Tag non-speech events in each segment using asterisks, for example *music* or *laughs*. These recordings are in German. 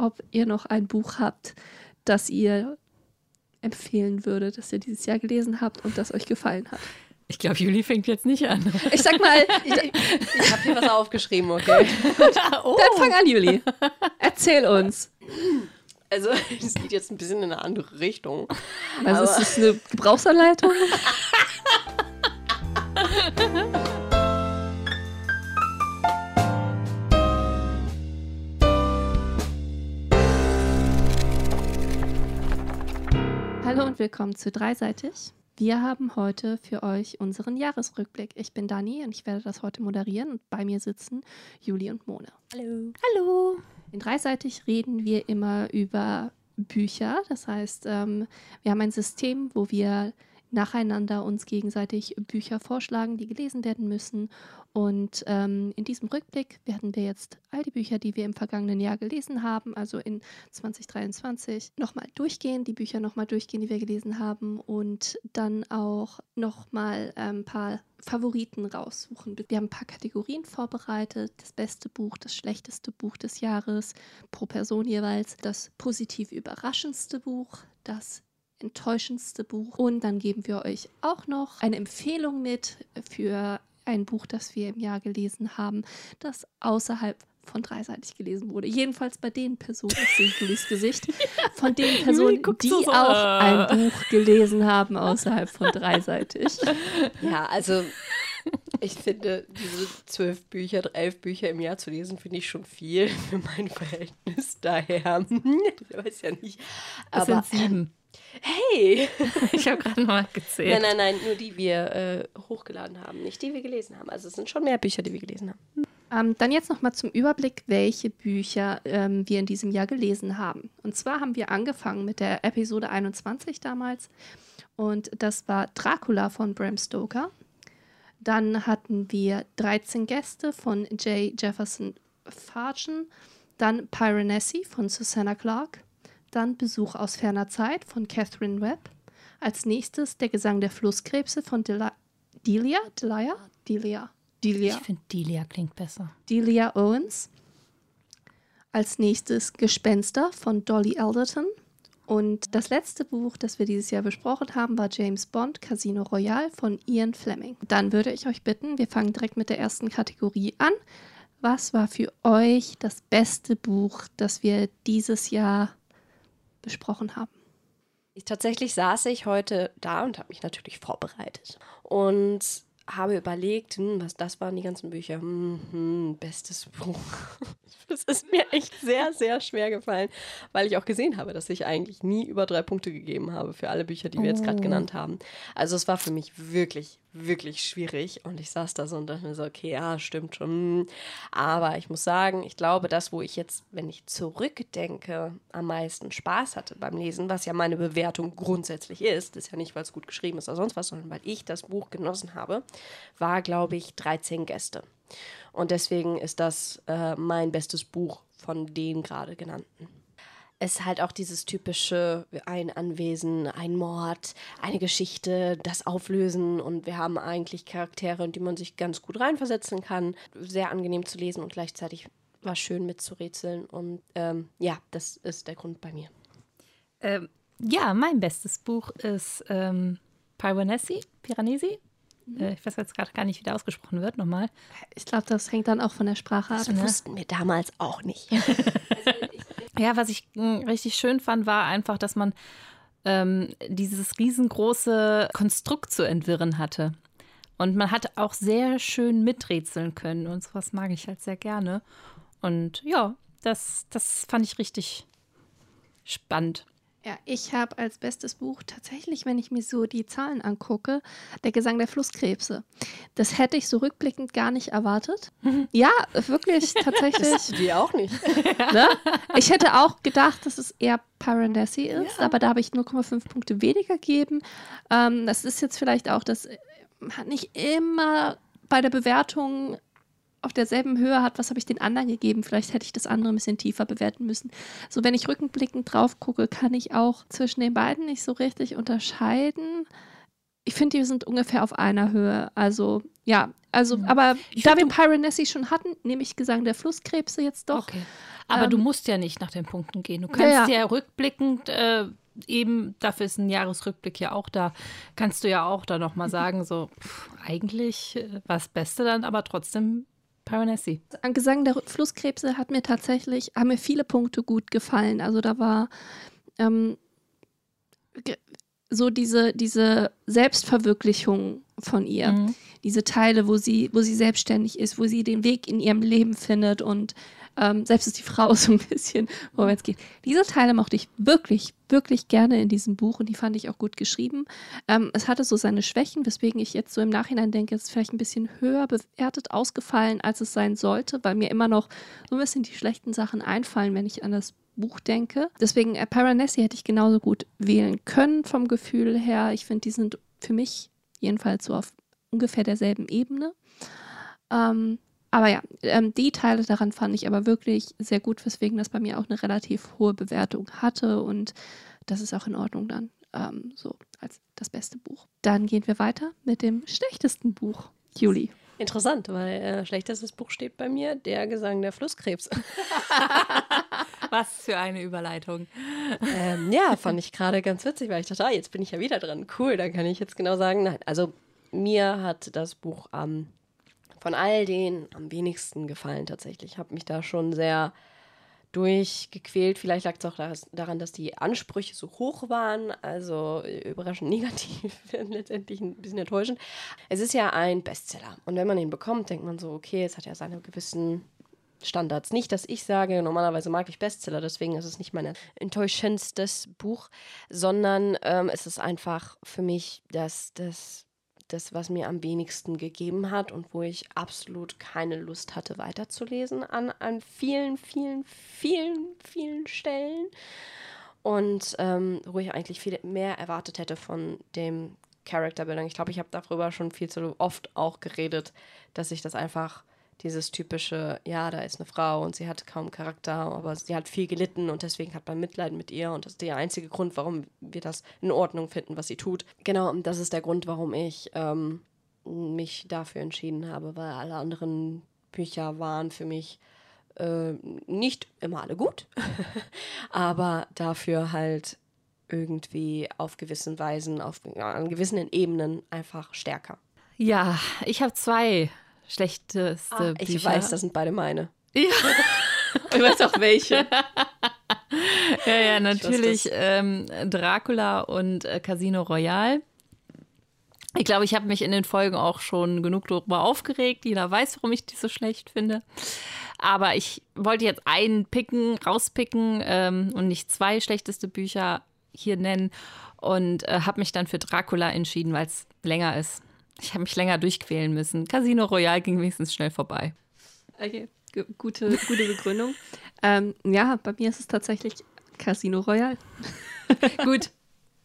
ob ihr noch ein Buch habt, das ihr empfehlen würdet, das ihr dieses Jahr gelesen habt und das euch gefallen hat. Ich glaube, Juli fängt jetzt nicht an. Ich sag mal, *laughs* ich, ich habe hier was aufgeschrieben, okay? oh. Dann fang an, Juli. Erzähl uns. Also, *laughs* es geht jetzt ein bisschen in eine andere Richtung. Also, ist das eine Gebrauchsanleitung? *laughs* Hallo und willkommen zu Dreiseitig. Wir haben heute für euch unseren Jahresrückblick. Ich bin Dani und ich werde das heute moderieren und bei mir sitzen Juli und Mona. Hallo. Hallo. In Dreiseitig reden wir immer über Bücher. Das heißt, ähm, wir haben ein System, wo wir nacheinander uns gegenseitig Bücher vorschlagen, die gelesen werden müssen. Und ähm, in diesem Rückblick werden wir jetzt all die Bücher, die wir im vergangenen Jahr gelesen haben, also in 2023, nochmal durchgehen, die Bücher nochmal durchgehen, die wir gelesen haben und dann auch nochmal ein ähm, paar Favoriten raussuchen. Wir haben ein paar Kategorien vorbereitet. Das beste Buch, das schlechteste Buch des Jahres, pro Person jeweils. Das positiv überraschendste Buch, das enttäuschendste Buch. Und dann geben wir euch auch noch eine Empfehlung mit für ein Buch, das wir im Jahr gelesen haben, das außerhalb von dreiseitig gelesen wurde. Jedenfalls bei den Personen, ich sehe Julis Gesicht, *laughs* von den Personen, die auch ein Buch gelesen haben außerhalb von dreiseitig. *laughs* Ja, also ich finde, diese zwölf Bücher, elf Bücher im Jahr zu lesen, finde ich schon viel für mein Verhältnis. Daher, *laughs* ich weiß ja nicht. Aber, das sind sieben. Hey! *laughs* ich habe gerade mal gezählt. Nein, nein, nein, nur die wir äh, hochgeladen haben, nicht die wir gelesen haben. Also es sind schon mehr Bücher, die wir gelesen haben. Ähm, dann jetzt nochmal zum Überblick, welche Bücher ähm, wir in diesem Jahr gelesen haben. Und zwar haben wir angefangen mit der Episode 21 damals. Und das war Dracula von Bram Stoker. Dann hatten wir 13 Gäste von J. Jefferson Fargen. Dann Piranesi von Susanna Clarke. Dann Besuch aus ferner Zeit von Catherine Webb. Als nächstes Der Gesang der Flusskrebse von Delia. Delia? Delia? Delia. Delia. Ich finde Delia klingt besser. Delia Owens. Als nächstes Gespenster von Dolly Alderton. Und das letzte Buch, das wir dieses Jahr besprochen haben, war James Bond Casino Royale von Ian Fleming. Dann würde ich euch bitten, wir fangen direkt mit der ersten Kategorie an. Was war für euch das beste Buch, das wir dieses Jahr besprochen haben. Ich, tatsächlich saß ich heute da und habe mich natürlich vorbereitet und habe überlegt, hm, was das waren die ganzen Bücher. Hm, hm, bestes Buch. *laughs* Das ist mir echt sehr, sehr schwer gefallen, weil ich auch gesehen habe, dass ich eigentlich nie über drei Punkte gegeben habe für alle Bücher, die wir jetzt gerade oh. genannt haben. Also es war für mich wirklich, wirklich schwierig. Und ich saß da so und dachte mir so, okay, ja, stimmt schon. Aber ich muss sagen, ich glaube, das, wo ich jetzt, wenn ich zurückdenke, am meisten Spaß hatte beim Lesen, was ja meine Bewertung grundsätzlich ist, ist ja nicht, weil es gut geschrieben ist oder sonst was, sondern weil ich das Buch genossen habe, war, glaube ich, 13 Gäste. Und deswegen ist das äh, mein bestes Buch von den gerade genannten ist halt auch dieses typische ein Anwesen, ein Mord, eine Geschichte, das Auflösen und wir haben eigentlich Charaktere, in die man sich ganz gut reinversetzen kann. Sehr angenehm zu lesen und gleichzeitig war schön mitzurätseln und ähm, ja, das ist der Grund bei mir. Ähm, ja, mein bestes Buch ist ähm, Piranesi, Piranesi. Mhm. Äh, ich weiß jetzt gerade gar nicht, wie der ausgesprochen wird, nochmal. Ich glaube, das hängt dann auch von der Sprache ab. Das ne? wussten wir damals auch nicht. *laughs* ja, was ich hm, richtig schön fand, war einfach, dass man ähm, dieses riesengroße Konstrukt zu entwirren hatte. Und man hat auch sehr schön miträtseln können und sowas mag ich halt sehr gerne. Und ja, das, das fand ich richtig spannend. Ja, ich habe als bestes Buch tatsächlich, wenn ich mir so die Zahlen angucke, der Gesang der Flusskrebse. Das hätte ich so rückblickend gar nicht erwartet. Ja, wirklich, *laughs* tatsächlich. Das die auch nicht. *laughs* Ne? Ich hätte auch gedacht, dass es eher Paranesi ist, ja. aber da habe ich 0,5 Punkte weniger gegeben. Ähm, das ist jetzt vielleicht auch, das hat nicht immer bei der Bewertung auf derselben Höhe hat, was habe ich den anderen gegeben? Vielleicht hätte ich das andere ein bisschen tiefer bewerten müssen. So, wenn ich rückenblickend drauf gucke, kann ich auch zwischen den beiden nicht so richtig unterscheiden. ich finde, die sind ungefähr auf einer Höhe. Also, ja, also, Mhm. aber Ich da wir Pyronessi schon hatten, nehme ich Gesang der Flusskrebse jetzt doch. Okay. Aber Ähm, du musst ja nicht nach den Punkten gehen. Du kannst ja. ja, rückblickend äh, eben, dafür ist ein Jahresrückblick ja auch da, kannst du ja auch da nochmal sagen, so pff, eigentlich äh, war das Beste dann, aber trotzdem Pyronessi. An Gesang der Flusskrebse hat mir tatsächlich, haben mir viele Punkte gut gefallen. Also da war ähm, so diese, diese Selbstverwirklichung von ihr. Mhm. Diese Teile, wo sie, wo sie selbstständig ist, wo sie den Weg in ihrem Leben findet und ähm, selbst ist die Frau *laughs* so ein bisschen vorwärts geht. Diese Teile mochte ich wirklich, wirklich gerne in diesem Buch und die fand ich auch gut geschrieben. Ähm, es hatte so seine Schwächen, weswegen ich jetzt so im Nachhinein denke, es ist vielleicht ein bisschen höher bewertet ausgefallen, als es sein sollte, weil mir immer noch so ein bisschen die schlechten Sachen einfallen, wenn ich an das Buch denke. Deswegen äh, Piranesi hätte ich genauso gut wählen können vom Gefühl her. Ich finde, die sind für mich jedenfalls so auf ungefähr derselben Ebene. Ähm, aber ja, ähm, die Teile daran fand ich aber wirklich sehr gut, weswegen das bei mir auch eine relativ hohe Bewertung hatte und das ist auch in Ordnung dann ähm, so als das beste Buch. Dann gehen wir weiter mit dem schlechtesten Buch. Julie. Interessant, weil äh, schlechtestes Buch steht bei mir, der Gesang der Flusskrebs. *laughs* Was für eine Überleitung. ähm, ja, fand ich gerade ganz witzig, weil ich dachte, ah, jetzt bin ich ja wieder dran. Cool, dann kann ich jetzt genau sagen, nein. Also mir hat das Buch ähm, von all denen am wenigsten gefallen tatsächlich. Ich habe mich da schon sehr durchgequält. Vielleicht lag es auch daran, dass die Ansprüche so hoch waren, also äh, überraschend *laughs* negativ, letztendlich ein bisschen enttäuschend. Es ist ja ein Bestseller und wenn man ihn bekommt, denkt man so, okay, es hat ja seine gewissen Standards. Nicht, dass ich sage, normalerweise mag ich Bestseller, deswegen ist es nicht mein enttäuschendstes Buch, sondern ähm, es ist einfach für mich das, das, das, was mir am wenigsten gegeben hat und wo ich absolut keine Lust hatte, weiterzulesen an, an vielen, vielen, vielen, vielen Stellen. Und ähm, wo ich eigentlich viel mehr erwartet hätte von dem Character Building. Ich glaube, ich habe darüber schon viel zu oft auch geredet, dass ich das einfach dieses typische, ja, da ist eine Frau und sie hat kaum Charakter, aber sie hat viel gelitten und deswegen hat man Mitleid mit ihr und das ist der einzige Grund, warum wir das in Ordnung finden, was sie tut. Genau, und das ist der Grund, warum ich ähm, mich dafür entschieden habe, weil alle anderen Bücher waren für mich äh, nicht immer alle gut, *laughs* aber dafür halt irgendwie auf gewissen Weisen, auf ja, an gewissen Ebenen einfach stärker. Ja, ich habe zwei schlechteste Ah, ich Bücher. weiß, das sind beide meine. Ja. *laughs* Ich weiß auch welche. *laughs* Ja, ja, natürlich ähm, Dracula und äh, Casino Royale. Ich glaube, ich habe mich in den Folgen auch schon genug darüber aufgeregt. Jeder weiß, warum ich die so schlecht finde. Aber ich wollte jetzt einen picken, rauspicken ähm, und nicht zwei schlechteste Bücher hier nennen und äh, habe mich dann für Dracula entschieden, weil es länger ist. Ich habe mich länger durchquälen müssen. Casino Royale ging wenigstens schnell vorbei. Okay, gu- gute, gute Begründung. *laughs* ähm, ja, bei mir ist es tatsächlich Casino Royale. *laughs* Gut.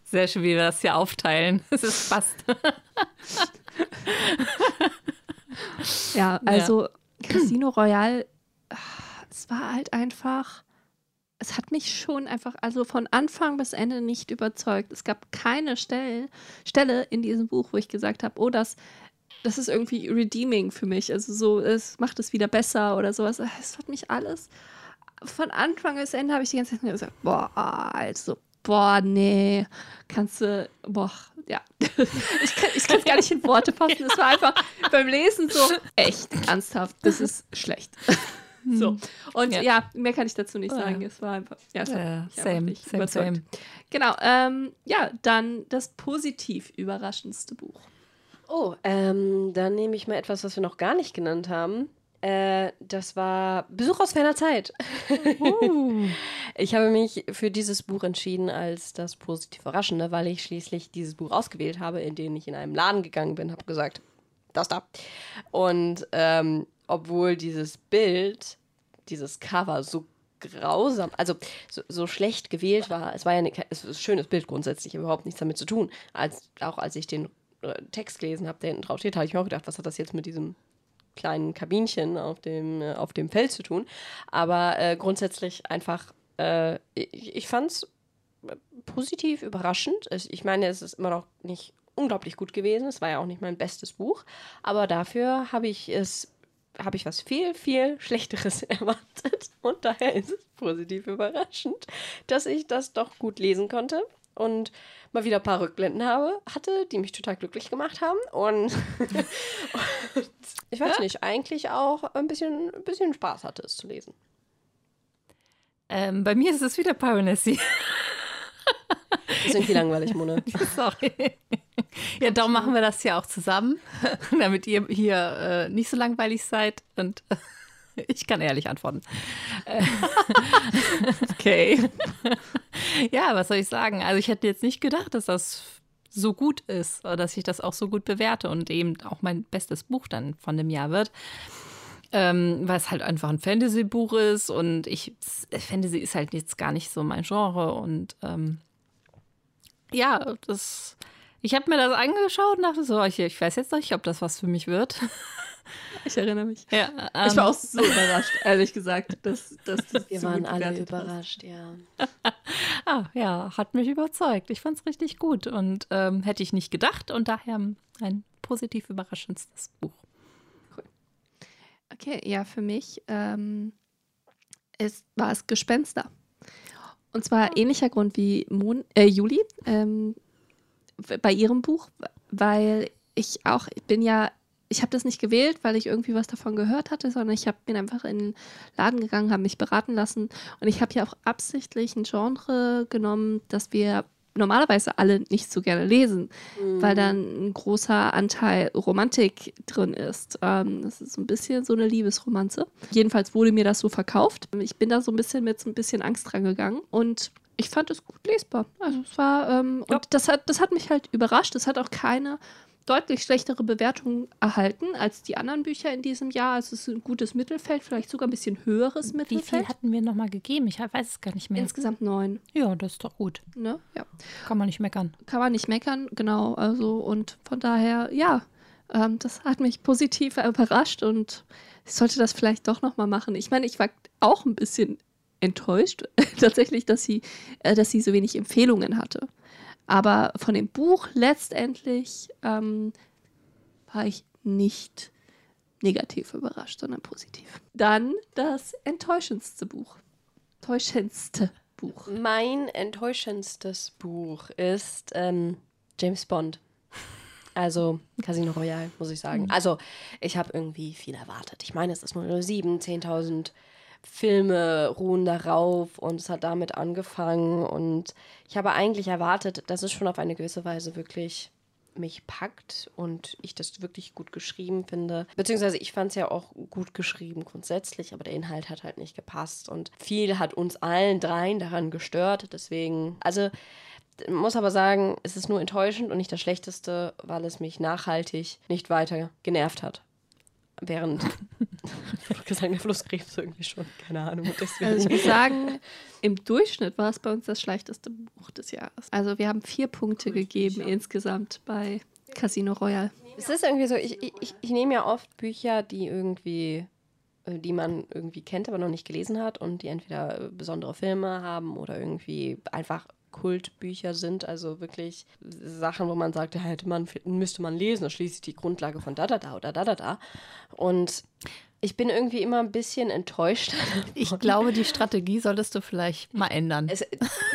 Sehr schön, wie wir das hier aufteilen. Es ist fast. *laughs* Ja, also Casino Royale, ah, es war halt einfach, es hat mich schon einfach, also von Anfang bis Ende nicht überzeugt. Es gab keine Stelle, Stelle in diesem Buch, wo ich gesagt habe, oh, das, das ist irgendwie redeeming für mich. Also so, es macht es wieder besser oder sowas. Es hat mich alles, von Anfang bis Ende habe ich die ganze Zeit gesagt, boah, also, boah, nee, kannst du, boah, ja. *laughs* Ich kann es gar nicht in Worte fassen. Es war einfach *laughs* beim Lesen so, echt, ernsthaft, das ist schlecht. So. Und ja. Ja. mehr kann ich dazu nicht Ja. sagen. Es war einfach, ja, es Ja, mich einfach same, same, überzeugt. same. Genau, ähm, ja, dann das positiv überraschendste Buch. Oh, ähm, dann nehme ich mal etwas, was wir noch gar nicht genannt haben. Äh, das war Besuch aus ferner Zeit. *laughs* Ich habe mich für dieses Buch entschieden als das positiv Überraschende, weil ich schließlich dieses Buch ausgewählt habe, in dem ich in einem Laden gegangen bin, habe gesagt, das da. Und ähm, obwohl dieses Bild, dieses Cover so grausam, also so, so schlecht gewählt war, es war ja eine, es ist ein schönes Bild grundsätzlich, überhaupt nichts damit zu tun. Als, auch als ich den äh, Text gelesen habe, der hinten drauf steht, habe ich mir auch gedacht, was hat das jetzt mit diesem kleinen Kabinchen auf dem, äh, auf dem Feld zu tun. Aber äh, grundsätzlich einfach, äh, ich, ich fand es positiv überraschend. Ich meine, es ist immer noch nicht unglaublich gut gewesen. Es war ja auch nicht mein bestes Buch, aber dafür habe ich es habe ich was viel, viel Schlechteres *laughs* erwartet. Und daher ist es positiv überraschend, dass ich das doch gut lesen konnte und mal wieder ein paar Rückblenden habe, hatte, die mich total glücklich gemacht haben. Und, *laughs* und ich weiß nicht, eigentlich auch ein bisschen, ein bisschen Spaß hatte, es zu lesen. Ähm, bei mir ist es wieder Piracy. *laughs* Ist irgendwie langweilig, Mona. *laughs* Sorry. Ja, darum machen wir das ja auch zusammen, *laughs* damit ihr hier äh, nicht so langweilig seid und äh, *laughs* ich kann ehrlich antworten. Äh, okay. Ja, was soll ich sagen? Also ich hätte jetzt nicht gedacht, dass das so gut ist, oder dass ich das auch so gut bewerte und eben auch mein bestes Buch dann von dem Jahr wird. Ähm, weil es halt einfach ein Fantasy-Buch ist und ich, Fantasy ist halt jetzt gar nicht so mein Genre und ähm, ja, das, ich habe mir das angeschaut und dachte so, ich, ich weiß jetzt nicht, ob das was für mich wird. *laughs* Ich erinnere mich. Ja, ähm, ich war auch so überrascht, ehrlich gesagt, dass, dass das *laughs* Wir so waren alle bewertet hast. überrascht, ja. *laughs* ah, ja, hat mich überzeugt. Ich fand es richtig gut und ähm, hätte ich nicht gedacht und daher ein positiv überraschendes Buch. Okay, ja, für mich ähm, ist, war es Gespenster. Und zwar ähnlicher Grund wie Mon äh, Juli ähm, bei ihrem Buch, weil ich auch, ich bin ja, ich habe das nicht gewählt, weil ich irgendwie was davon gehört hatte, sondern ich hab, bin einfach in den Laden gegangen, habe mich beraten lassen. Und ich habe ja auch absichtlich ein Genre genommen, das wir normalerweise alle nicht so gerne lesen, weil dann ein großer Anteil Romantik drin ist. Ähm, das ist so ein bisschen so eine Liebesromanze. Jedenfalls wurde mir das so verkauft. Ich bin da so ein bisschen mit so ein bisschen Angst dran gegangen und ich fand es gut lesbar. Also es war, ähm, Ja. und das hat, das hat mich halt überrascht. Es hat auch keine deutlich schlechtere Bewertung erhalten als die anderen Bücher in diesem Jahr. Also es ist ein gutes Mittelfeld, vielleicht sogar ein bisschen höheres Wie Mittelfeld. viel hatten wir nochmal gegeben? Ich weiß es gar nicht mehr. Insgesamt neun. Ja, das ist doch gut. Ne? Ja. Kann man nicht meckern. kann man nicht meckern, genau. Also und von daher, ja, ähm, das hat mich positiv *laughs* überrascht und ich sollte das vielleicht doch noch mal machen. Ich meine, ich war auch ein bisschen enttäuscht *laughs* tatsächlich, dass sie, äh, dass sie so wenig Empfehlungen hatte. Aber von dem Buch letztendlich ähm, war ich nicht negativ überrascht, sondern positiv. Dann das enttäuschendste Buch. Enttäuschendste Buch. Mein enttäuschendstes Buch ist ähm, James Bond. Also Casino Royale, muss ich sagen. Also ich habe irgendwie viel erwartet. Ich meine, es ist nur 7, 10.000 Filme ruhen darauf und es hat damit angefangen. Und ich habe eigentlich erwartet, dass es schon auf eine gewisse Weise wirklich mich packt und ich das wirklich gut geschrieben finde. Beziehungsweise ich fand es ja auch gut geschrieben grundsätzlich, aber der Inhalt hat halt nicht gepasst und viel hat uns allen dreien daran gestört. Deswegen, also muss aber sagen, es ist nur enttäuschend und nicht das Schlechteste, weil es mich nachhaltig nicht weiter genervt hat. Während, *laughs* gesagt, der Flusskrebs irgendwie schon, keine Ahnung. Deswegen. Also ich muss sagen, im Durchschnitt war es bei uns das schlechteste Buch des Jahres. Also wir haben vier Punkte gegeben insgesamt bei Casino Royale. Es ist irgendwie so, ich, ich, ich nehme ja oft Bücher, die irgendwie, äh, die man irgendwie kennt, aber noch nicht gelesen hat und die entweder äh, besondere Filme haben oder irgendwie einfach Kultbücher sind, also wirklich Sachen, wo man sagt, hätte man, müsste man lesen, schließlich die Grundlage von da, da, da oder da, da, da. Und ich bin irgendwie immer ein bisschen enttäuscht. *laughs* Ich glaube, die Strategie solltest du vielleicht mal ändern. Es,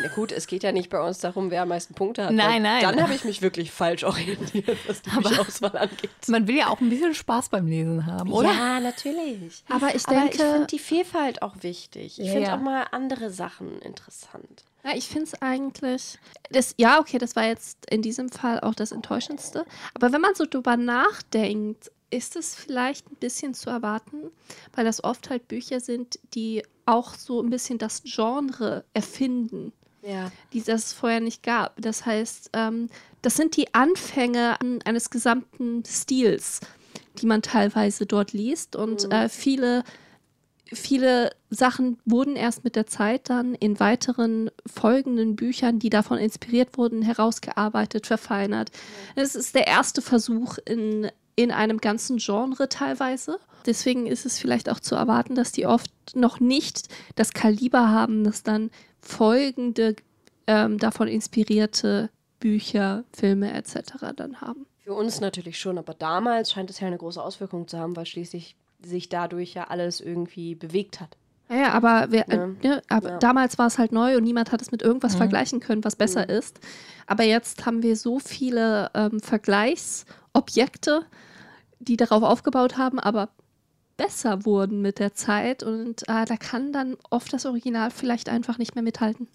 na gut, es geht ja nicht bei uns darum, wer am meisten Punkte hat. Nein, nein. Dann habe ich mich wirklich falsch orientiert, was die Bücherauswahl angeht. Man will ja auch ein bisschen Spaß beim Lesen haben, oder? Ja, natürlich. Aber ich Aber ich denke, finde die Vielfalt auch wichtig. Ich Ja, finde ja. auch mal andere Sachen interessant. ja, ich finde es eigentlich, das, ja, okay, das war jetzt in diesem Fall auch das Enttäuschendste. Aber wenn man so drüber nachdenkt, ist es vielleicht ein bisschen zu erwarten, weil das oft halt Bücher sind, die auch so ein bisschen das Genre erfinden. Ja. die das vorher nicht gab. Das heißt, ähm, das sind die Anfänge an- eines gesamten Stils, die man teilweise dort liest. Und äh, viele, viele Sachen wurden erst mit der Zeit dann in weiteren folgenden Büchern, die davon inspiriert wurden, herausgearbeitet, verfeinert. Es ist der erste Versuch in, in einem ganzen Genre teilweise. Deswegen ist es vielleicht auch zu erwarten, dass die oft noch nicht das Kaliber haben, dass dann folgende ähm, davon inspirierte Bücher, Filme etc. dann haben. Für uns natürlich schon, aber damals scheint es ja eine große Auswirkung zu haben, weil schließlich sich dadurch ja alles irgendwie bewegt hat. Ja, ja aber, Ja. äh, ne, aber Ja. damals war es halt neu und niemand hat es mit irgendwas Mhm. vergleichen können, was besser Mhm. ist. Aber jetzt haben wir so viele ähm, Vergleichsobjekte, die darauf aufgebaut haben, aber besser wurden mit der Zeit und äh, da kann dann oft das Original vielleicht einfach nicht mehr mithalten.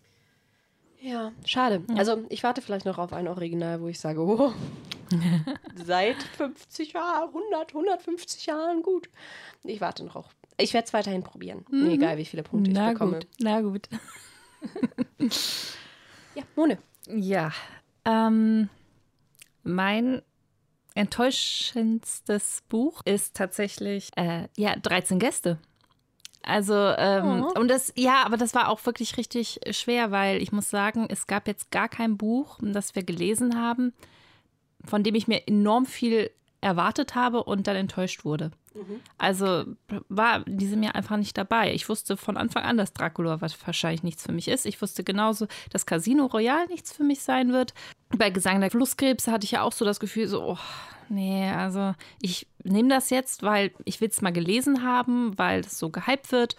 Ja, schade. Also ich warte vielleicht noch auf ein Original, wo ich sage, oh, *laughs* seit 50 Jahren, 100, 150 Jahren, gut. Ich warte noch. Auch. Ich werde es weiterhin probieren. Mir egal, wie viele Punkte ich Na bekomme. gut, na gut. *laughs* *laughs* Ja, Mone. Ja, ähm, mein enttäuschendstes Buch ist tatsächlich, äh, ja, 13 Gäste. Also, ähm, Oh. und das, ja, aber das war auch wirklich richtig schwer, weil ich muss sagen, es gab jetzt gar kein Buch, das wir gelesen haben, von dem ich mir enorm viel erwartet habe und dann enttäuscht wurde. Also war in diesem Jahr einfach nicht dabei. Ich wusste von Anfang an, dass Dracula was wahrscheinlich nichts für mich ist. Ich wusste genauso, dass Casino Royale nichts für mich sein wird. Bei Gesang der Flusskrebse hatte ich ja auch so das Gefühl, so, oh, nee, also ich nehme das jetzt, weil ich will es mal gelesen haben, weil es so gehypt wird.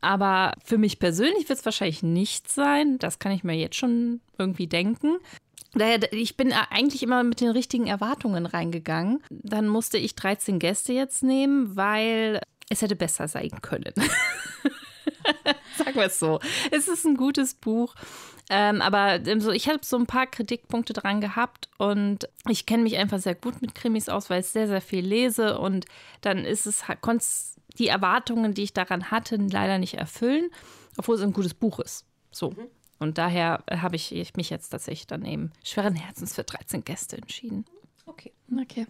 Aber für mich persönlich wird es wahrscheinlich nicht sein. Das kann ich mir jetzt schon irgendwie denken. Daher, ich bin eigentlich immer mit den richtigen Erwartungen reingegangen. Dann musste ich 13 Gäste jetzt nehmen, weil es hätte besser sein können. *laughs* Sagen wir es so. Es ist ein gutes Buch. Ähm, aber ähm, so, ich habe so ein paar Kritikpunkte dran gehabt und ich kenne mich einfach sehr gut mit Krimis aus, weil ich sehr, sehr viel lese und dann ist es, konnte es die Erwartungen, die ich daran hatte, leider nicht erfüllen, obwohl es ein gutes Buch ist. So. Und daher habe ich ich mich jetzt tatsächlich dann eben schweren Herzens für 13 Gäste entschieden. Okay. Okay.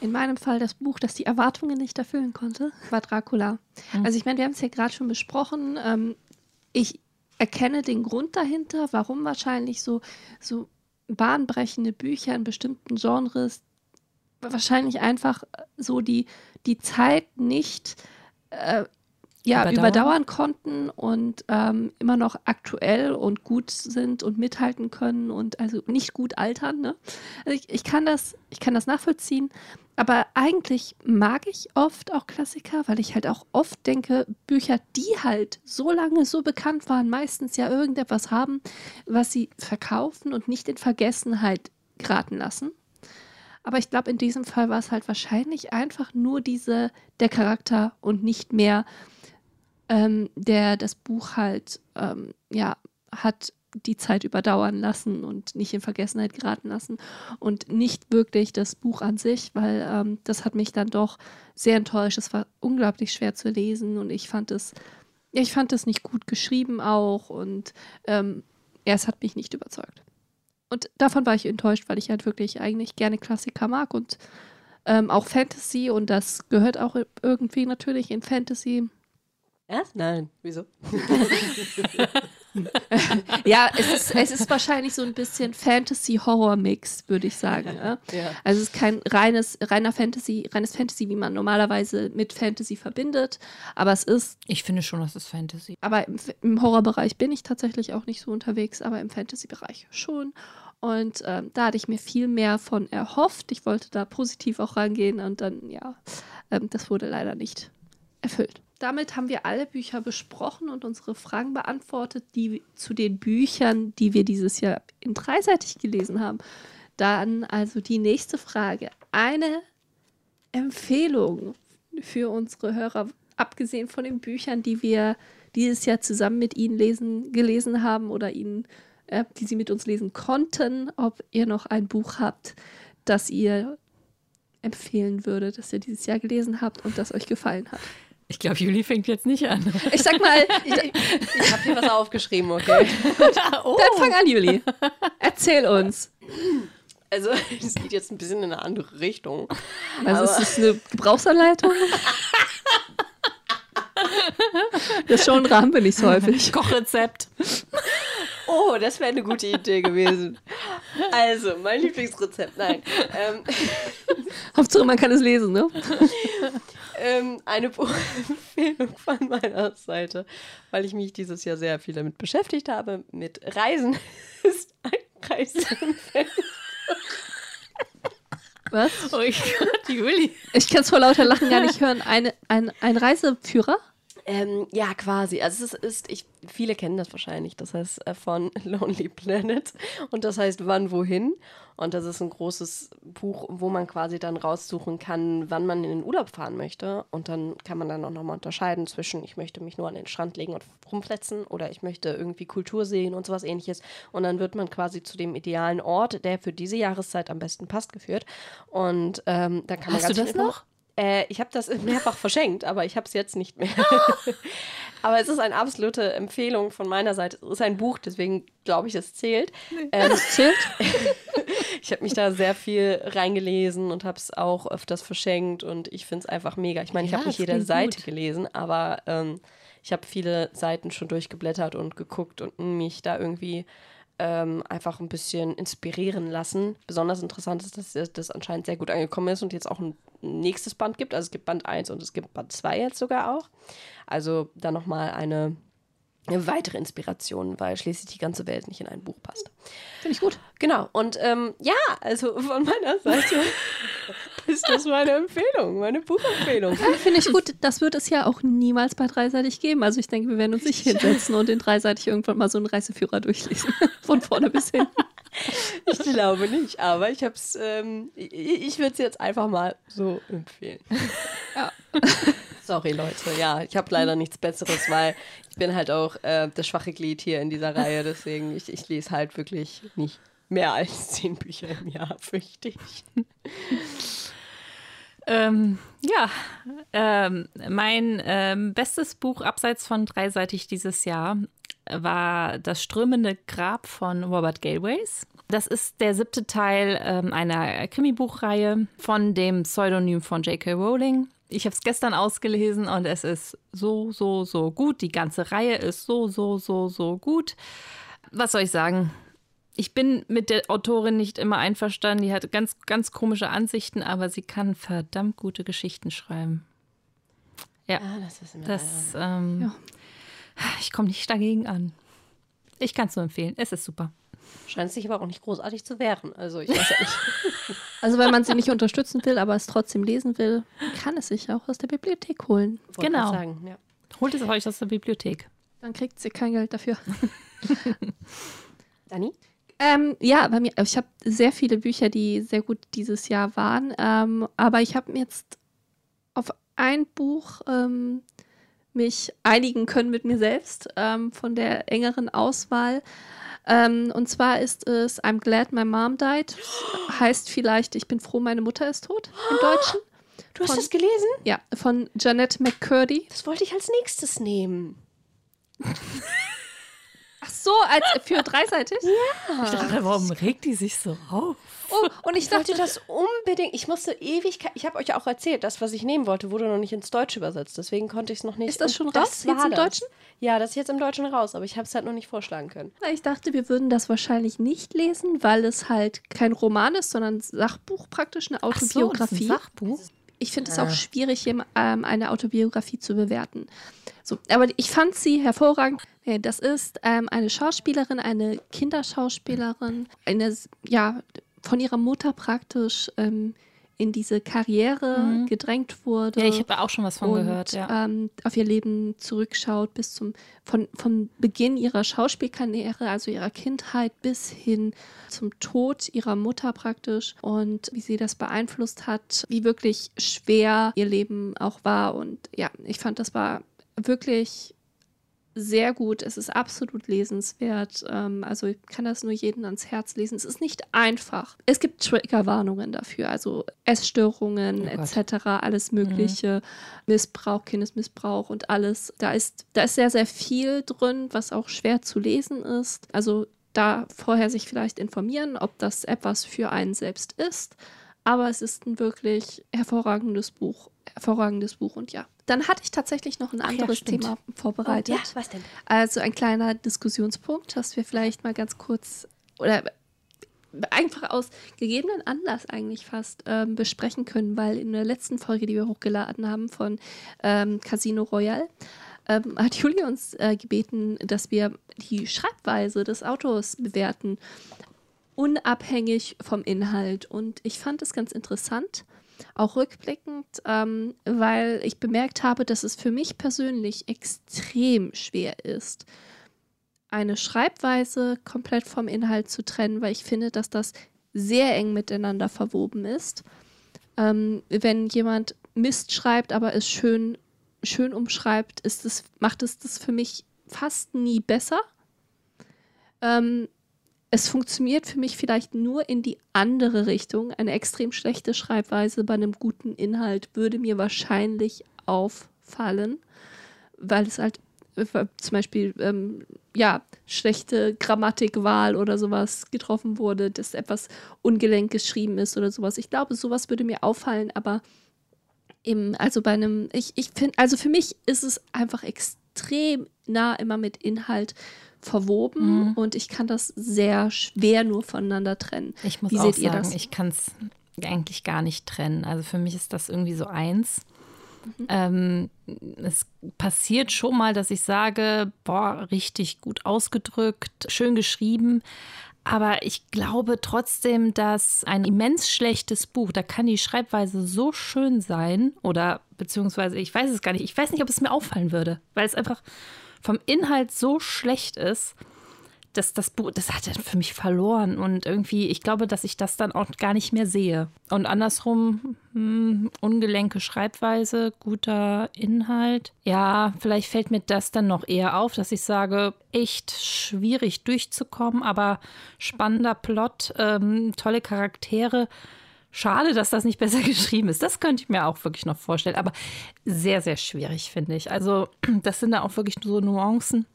In meinem Fall das Buch, das die Erwartungen nicht erfüllen konnte, war Dracula. Mhm. Also ich meine, wir haben es ja gerade schon besprochen. Ähm, ich erkenne den Grund dahinter, warum wahrscheinlich so, so bahnbrechende Bücher in bestimmten Genres wahrscheinlich einfach so die, die Zeit nicht äh, ja, Überdauern? überdauern. konnten und ähm, immer noch aktuell und gut sind und mithalten können und also nicht gut altern. Ne? Also ich, ich, kann das, ich kann das nachvollziehen, aber eigentlich mag ich oft auch Klassiker, weil ich halt auch oft denke, Bücher, die halt so lange so bekannt waren, meistens ja irgendetwas haben, was sie verkaufen und nicht in Vergessenheit geraten lassen. Aber ich glaube, in diesem Fall war es halt wahrscheinlich einfach nur diese, der Charakter und nicht mehr ähm, der das Buch halt, ähm, ja, hat die Zeit überdauern lassen und nicht in Vergessenheit geraten lassen und nicht wirklich das Buch an sich, weil ähm, das hat mich dann doch sehr enttäuscht. Es war unglaublich schwer zu lesen und ich fand es, ich fand es nicht gut geschrieben auch und ähm, ja, es hat mich nicht überzeugt. Und davon war ich enttäuscht, weil ich halt wirklich eigentlich gerne Klassiker mag und ähm, auch Fantasy und das gehört auch irgendwie natürlich in Fantasy Erst? Nein. Wieso? *laughs* ja, es ist, es ist wahrscheinlich so ein bisschen Fantasy-Horror-Mix, würde ich sagen. Ja? Ja. Also es ist kein reines, reiner Fantasy, reines Fantasy, wie man normalerweise mit Fantasy verbindet. Aber es ist, Ich finde schon, das ist Fantasy. aber im, im Horrorbereich bin ich tatsächlich auch nicht so unterwegs, aber im Fantasy-Bereich schon. Und ähm, da hatte ich mir viel mehr von erhofft. Ich wollte da positiv auch rangehen und dann, ja, ähm, das wurde leider nicht erfüllt. Damit haben wir alle Bücher besprochen und unsere Fragen beantwortet, die zu den Büchern, die wir dieses Jahr in dreiseitig gelesen haben. Dann also die nächste Frage. Eine Empfehlung für unsere Hörer, abgesehen von den Büchern, die wir dieses Jahr zusammen mit Ihnen lesen, gelesen haben oder Ihnen, äh, die Sie mit uns lesen konnten, ob ihr noch ein Buch habt, das ihr empfehlen würdet, das ihr dieses Jahr gelesen habt und das euch gefallen hat. Ich glaube, Juli fängt jetzt nicht an. Ich sag mal, *laughs* Ich, ich habe hier was aufgeschrieben, okay? oh. *laughs* dann fang an, Juli. Erzähl uns. Also, *laughs* es geht jetzt ein bisschen in eine andere Richtung. Also ist es eine Gebrauchsanleitung? Das schon Rahmen bin ich so häufig. Kochrezept. Oh, das wäre eine gute Idee gewesen. Also, mein Lieblingsrezept. Nein. Ähm, *laughs* Hauptsache, man kann es lesen, ne? ähm, eine Buchempfehlung *laughs* von meiner Seite, weil ich mich dieses Jahr sehr viel damit beschäftigt habe. Mit Reisen *laughs* ist ein Reiseempfehlung. Was? Oh Gott, Juli. Ich kann es vor lauter Lachen gar nicht hören. Eine, ein, ein Reiseführer? Ähm, ja, quasi. Also es ist, ist ich, viele kennen das wahrscheinlich. Das heißt äh, von *laughs* Lonely Planet und das heißt Wann, Wohin. Und das ist ein großes Buch, wo man quasi dann raussuchen kann, wann man in den Urlaub fahren möchte. Und dann kann man dann auch nochmal unterscheiden zwischen, ich möchte mich nur an den Strand legen und rumfletzen oder ich möchte irgendwie Kultur sehen und sowas ähnliches. Und dann wird man quasi zu dem idealen Ort, der für diese Jahreszeit am besten passt, geführt. Und ähm, dann kann man Hast ganz du das noch? Äh, ich habe das *laughs* mehrfach verschenkt, aber ich habe es jetzt nicht mehr. *laughs* *laughs* aber es ist eine absolute Empfehlung von meiner Seite. Es ist ein Buch, deswegen glaube ich, es zählt. Ähm, Zählt? ich habe mich da sehr viel reingelesen und habe es auch öfters verschenkt und ich finde es einfach mega. Ich meine, ich Ja, habe nicht jede Seite gut. gelesen, aber ähm, ich habe viele Seiten schon durchgeblättert und geguckt und mich da irgendwie ähm, einfach ein bisschen inspirieren lassen. Besonders interessant ist, dass das- das anscheinend sehr gut angekommen ist und jetzt auch ein nächstes Band gibt. Also es gibt Band 1 und es gibt Band 2 jetzt sogar auch. Also da nochmal eine, eine weitere Inspiration, weil schließlich die ganze Welt nicht in ein Buch passt. Finde ich gut. Genau, und ähm, ja, also von meiner Seite *laughs* ist das meine Empfehlung, meine Buchempfehlung. Ja, Finde ich gut. Das wird es ja auch niemals bei dreiseitig geben. Also ich denke, wir werden uns nicht hinsetzen und in dreiseitig irgendwann mal so einen Reiseführer durchlesen. *laughs* Von vorne bis hinten. Ich glaube nicht, aber ich habe es, ähm, ich, ich würde es jetzt einfach mal so empfehlen. Ja. Sorry, Leute, ja, ich habe leider nichts Besseres, weil ich bin halt auch äh, das schwache Glied hier in dieser Reihe, deswegen ich, ich lese halt wirklich nicht mehr als zehn Bücher im Jahr, fürchte ich. Ähm, ja, ähm, mein ähm, bestes Buch abseits von dreiseitig dieses Jahr war Das strömende Grab von Robert Galways. Das ist der siebte Teil ähm, einer Krimibuchreihe von dem Pseudonym von J.K. Rowling. Ich habe es gestern ausgelesen und es ist so, so, so gut. Die ganze Reihe ist so, so, so, so gut. Was soll ich sagen? Ich bin mit der Autorin nicht immer einverstanden. Die hat ganz, ganz komische Ansichten, aber sie kann verdammt gute Geschichten schreiben. Ja, Ah, das ist immer das. Ähm, Ja. Ich komme nicht dagegen an. Ich kann es nur empfehlen. Es ist super. Scheint sich aber auch nicht großartig zu wehren. Also ich weiß ja nicht. *laughs* Also wenn man sie nicht unterstützen will, aber es trotzdem lesen will, kann es sich auch aus der Bibliothek holen. Wollte Genau. Sagen, ja. Holt es euch aus der Bibliothek. Dann kriegt sie kein Geld dafür. *laughs* Dani? Ähm, ja, bei mir, ich habe sehr viele Bücher, die sehr gut dieses Jahr waren. Ähm, aber ich habe mir jetzt auf ein Buch ähm, mich einigen können mit mir selbst ähm, von der engeren Auswahl. Ähm, und zwar ist es I'm glad my mom died. Heißt vielleicht Ich bin froh, meine Mutter ist tot im Deutschen. Du hast Von- das gelesen? Ja, von Jeanette McCurdy. Das wollte ich als nächstes nehmen. *laughs* Ach so, als für dreiseitig? Ich dachte, warum regt die sich so auf? Oh, und ich dachte, das unbedingt. Ich musste Ewigkeit. Ich habe euch ja auch erzählt, das, was ich nehmen wollte, wurde noch nicht ins Deutsche übersetzt. Deswegen konnte ich es noch nicht. Ist das schon raus? war Jetzt im das. Deutschen? Ja, das ist jetzt im Deutschen raus, aber ich habe es halt noch nicht vorschlagen können. ich dachte, wir würden das wahrscheinlich nicht lesen, weil es halt kein Roman ist, sondern ein Sachbuch praktisch, eine Autobiografie. Sachbuch. Ich finde es auch schwierig, hier, ähm, eine Autobiografie zu bewerten. So, aber ich fand sie hervorragend. Nee, das ist ähm, eine Schauspielerin, eine Kinderschauspielerin, eine, ja, von ihrer Mutter praktisch ähm, in diese Karriere gedrängt wurde Ja, ich habe auch schon was von und gehört. Ja. ähm, auf ihr Leben zurückschaut bis zum von, vom Beginn ihrer Schauspielkarriere, also ihrer Kindheit bis hin zum Tod ihrer Mutter praktisch und wie sie das beeinflusst hat, wie wirklich schwer ihr Leben auch war und ja, ich fand das war wirklich sehr gut. Es ist absolut lesenswert. Ähm, also ich kann das nur jedem ans Herz lesen. Es ist nicht einfach. Es gibt Triggerwarnungen dafür, also Essstörungen Oh etc., alles Mögliche, Missbrauch, Kindesmissbrauch und alles. Da ist, da ist sehr, sehr viel drin, was auch schwer zu lesen ist. Also da vorher sich vielleicht informieren, ob das etwas für einen selbst ist. Aber es ist ein wirklich hervorragendes Buch. Hervorragendes Buch und ja. Dann hatte ich tatsächlich noch ein ja, anderes stimmt. Thema vorbereitet. ja, was denn? Also ein kleiner Diskussionspunkt, dass wir vielleicht mal ganz kurz oder einfach aus gegebenen Anlass eigentlich fast ähm, besprechen können, weil in der letzten Folge, die wir hochgeladen haben von ähm, Casino Royale, ähm, hat Julia uns äh, gebeten, dass wir die Schreibweise des Autors bewerten. Unabhängig vom Inhalt. Und ich fand es ganz interessant, auch rückblickend, ähm, weil ich bemerkt habe, dass es für mich persönlich extrem schwer ist, eine Schreibweise komplett vom Inhalt zu trennen, weil ich finde, dass das sehr eng miteinander verwoben ist. Ähm, wenn jemand Mist schreibt, aber es schön, schön umschreibt, ist es, macht es das für mich fast nie besser. Ähm, es funktioniert für mich vielleicht nur in die andere Richtung. Eine extrem schlechte Schreibweise bei einem guten Inhalt würde mir wahrscheinlich auffallen, weil es halt äh, zum Beispiel ähm, ja schlechte Grammatikwahl oder sowas getroffen wurde, dass etwas ungelenk geschrieben ist oder sowas. Ich glaube, sowas würde mir auffallen, aber im, also bei einem, ich, ich finde, also für mich ist es einfach extrem nah immer mit Inhalt verwoben mhm. und ich kann das sehr schwer nur voneinander trennen. Ich muss Wie auch sagen, ich kann es eigentlich gar nicht trennen. Also für mich ist das irgendwie so eins. Mhm. Ähm, es passiert schon mal, dass ich sage, boah, richtig gut ausgedrückt, schön geschrieben. Aber ich glaube trotzdem, dass ein immens schlechtes Buch, da kann die Schreibweise so schön sein, oder beziehungsweise ich weiß es gar nicht, ich weiß nicht, ob es mir auffallen würde, weil es einfach vom Inhalt so schlecht ist, dass das Buch, das hat er für mich verloren. Und irgendwie, ich glaube, dass ich das dann auch gar nicht mehr sehe. Und andersrum, hm, ungelenke Schreibweise, guter Inhalt. Ja, vielleicht fällt mir das dann noch eher auf, dass ich sage, echt schwierig durchzukommen, aber spannender Plot, ähm, tolle Charaktere. Schade, dass das nicht besser *laughs* geschrieben ist. Das könnte ich mir auch wirklich noch vorstellen. Aber sehr, sehr schwierig, finde ich. Also, *clears throat* das sind da auch wirklich so Nuancen.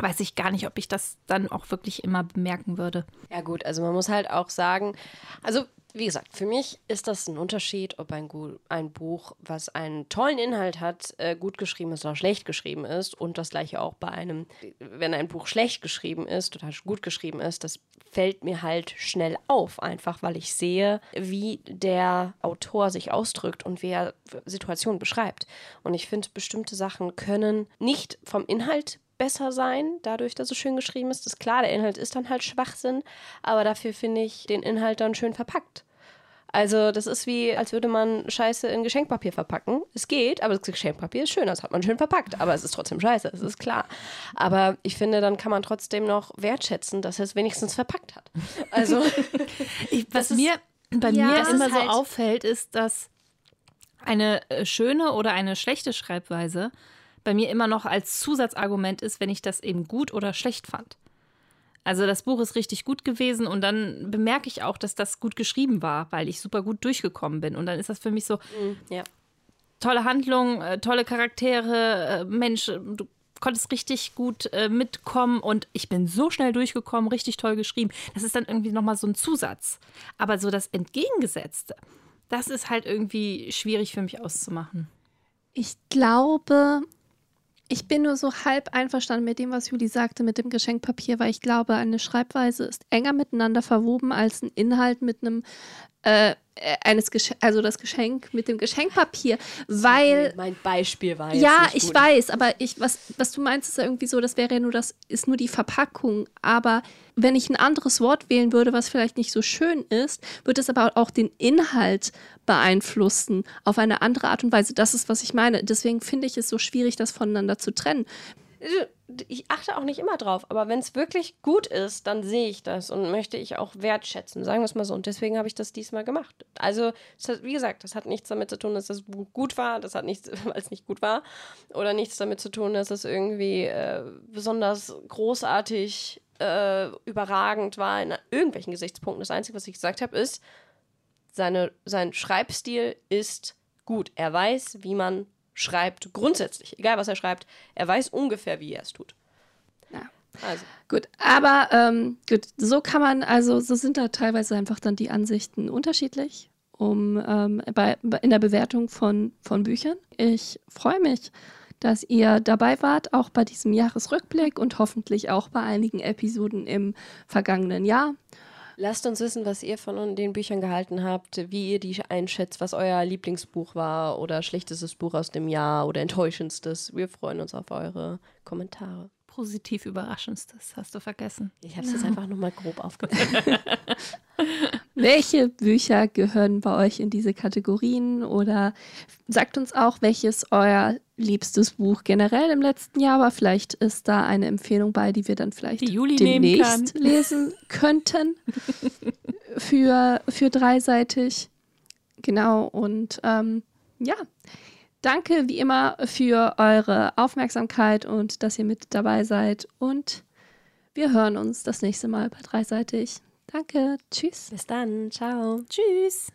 Weiß ich gar nicht, ob ich das dann auch wirklich immer bemerken würde. Ja, gut, also man muss halt auch sagen, also wie gesagt, für mich ist das ein Unterschied, ob ein, ein Buch, was einen tollen Inhalt hat, äh, gut geschrieben ist oder schlecht geschrieben ist. Und das gleiche auch bei einem, wenn ein Buch schlecht geschrieben ist oder gut geschrieben ist, das fällt mir halt schnell auf, einfach weil ich sehe, wie der Autor sich ausdrückt und wie er Situationen beschreibt. Und ich finde, bestimmte Sachen können nicht vom Inhalt besser sein, dadurch, dass es schön geschrieben ist. Das ist klar, der Inhalt ist dann halt Schwachsinn, aber dafür finde ich den Inhalt dann schön verpackt. Also, das ist wie, als würde man Scheiße in Geschenkpapier verpacken. Es geht, aber das Geschenkpapier ist schön, das hat man schön verpackt. Aber es ist trotzdem Scheiße, das ist klar. Aber ich finde, dann kann man trotzdem noch wertschätzen, dass er es wenigstens verpackt hat. Also, *laughs* ich, was mir bei ja, mir immer so halt auffällt, ist, dass eine äh, schöne oder eine schlechte Schreibweise bei mir immer noch als Zusatzargument ist, wenn ich das eben gut oder schlecht fand. Also das Buch ist richtig gut gewesen und dann bemerke ich auch, dass das gut geschrieben war, weil ich super gut durchgekommen bin. Und dann ist das für mich so, mm, ja. tolle Handlung, äh, tolle Charaktere, äh, Mensch, du konntest richtig gut äh, mitkommen und ich bin so schnell durchgekommen, richtig toll geschrieben. Das ist dann irgendwie nochmal so ein Zusatz. Aber so das Entgegengesetzte, das ist halt irgendwie schwierig für mich auszumachen. Ich glaube, ich bin nur so halb einverstanden mit dem, was Juli sagte, mit dem Geschenkpapier, weil ich glaube, eine Schreibweise ist enger miteinander verwoben als ein Inhalt mit einem äh, eines Gesch also das Geschenk mit dem Geschenkpapier, weil mein Beispiel war jetzt ja ich gut. weiß, aber ich was was du meinst ist ja irgendwie so, das wäre ja nur das ist nur die Verpackung, aber wenn ich ein anderes Wort wählen würde, was vielleicht nicht so schön ist, würde es aber auch den Inhalt beeinflussen auf eine andere Art und Weise. Das ist was ich meine. Deswegen finde ich es so schwierig, das voneinander zu trennen ich achte auch nicht immer drauf, aber wenn es wirklich gut ist, dann sehe ich das und möchte ich auch wertschätzen, sagen wir es mal so. Und deswegen habe ich das diesmal gemacht. Also, hat, wie gesagt, das hat nichts damit zu tun, dass das Buch gut war, das hat nichts, *laughs* weil es nicht gut war, oder nichts damit zu tun, dass es irgendwie äh, besonders großartig, äh, überragend war in irgendwelchen Gesichtspunkten. Das Einzige, was ich gesagt habe, ist, seine, sein Schreibstil ist gut. Er weiß, wie man schreibt, grundsätzlich, egal was er schreibt, er weiß ungefähr, wie er es tut. Ja. Also. Gut, aber ähm, gut, so kann man, also so sind da teilweise einfach dann die Ansichten unterschiedlich um, ähm, bei, in der Bewertung von, von Büchern. Ich freue mich, dass ihr dabei wart, auch bei diesem Jahresrückblick und hoffentlich auch bei einigen Episoden im vergangenen Jahr. Lasst uns wissen, was ihr von den Büchern gehalten habt, wie ihr die einschätzt, was euer Lieblingsbuch war oder schlechtestes Buch aus dem Jahr oder enttäuschendstes. Wir freuen uns auf eure Kommentare. positiv Überraschendstes hast du vergessen. Ich habe es jetzt *laughs* einfach nur mal grob aufgefallen. *laughs* Welche Bücher gehören bei euch in diese Kategorien? Oder sagt uns auch, welches euer liebstes Buch generell im letzten Jahr war. Vielleicht ist da eine Empfehlung bei, die wir dann vielleicht demnächst lesen *laughs* könnten. für, für dreiseitig. Genau. Und ähm, ja, danke wie immer für eure Aufmerksamkeit und dass ihr mit dabei seid. Und wir hören uns das nächste Mal bei dreiseitig. Danke. Tschüss. Bis dann. Ciao. Tschüss.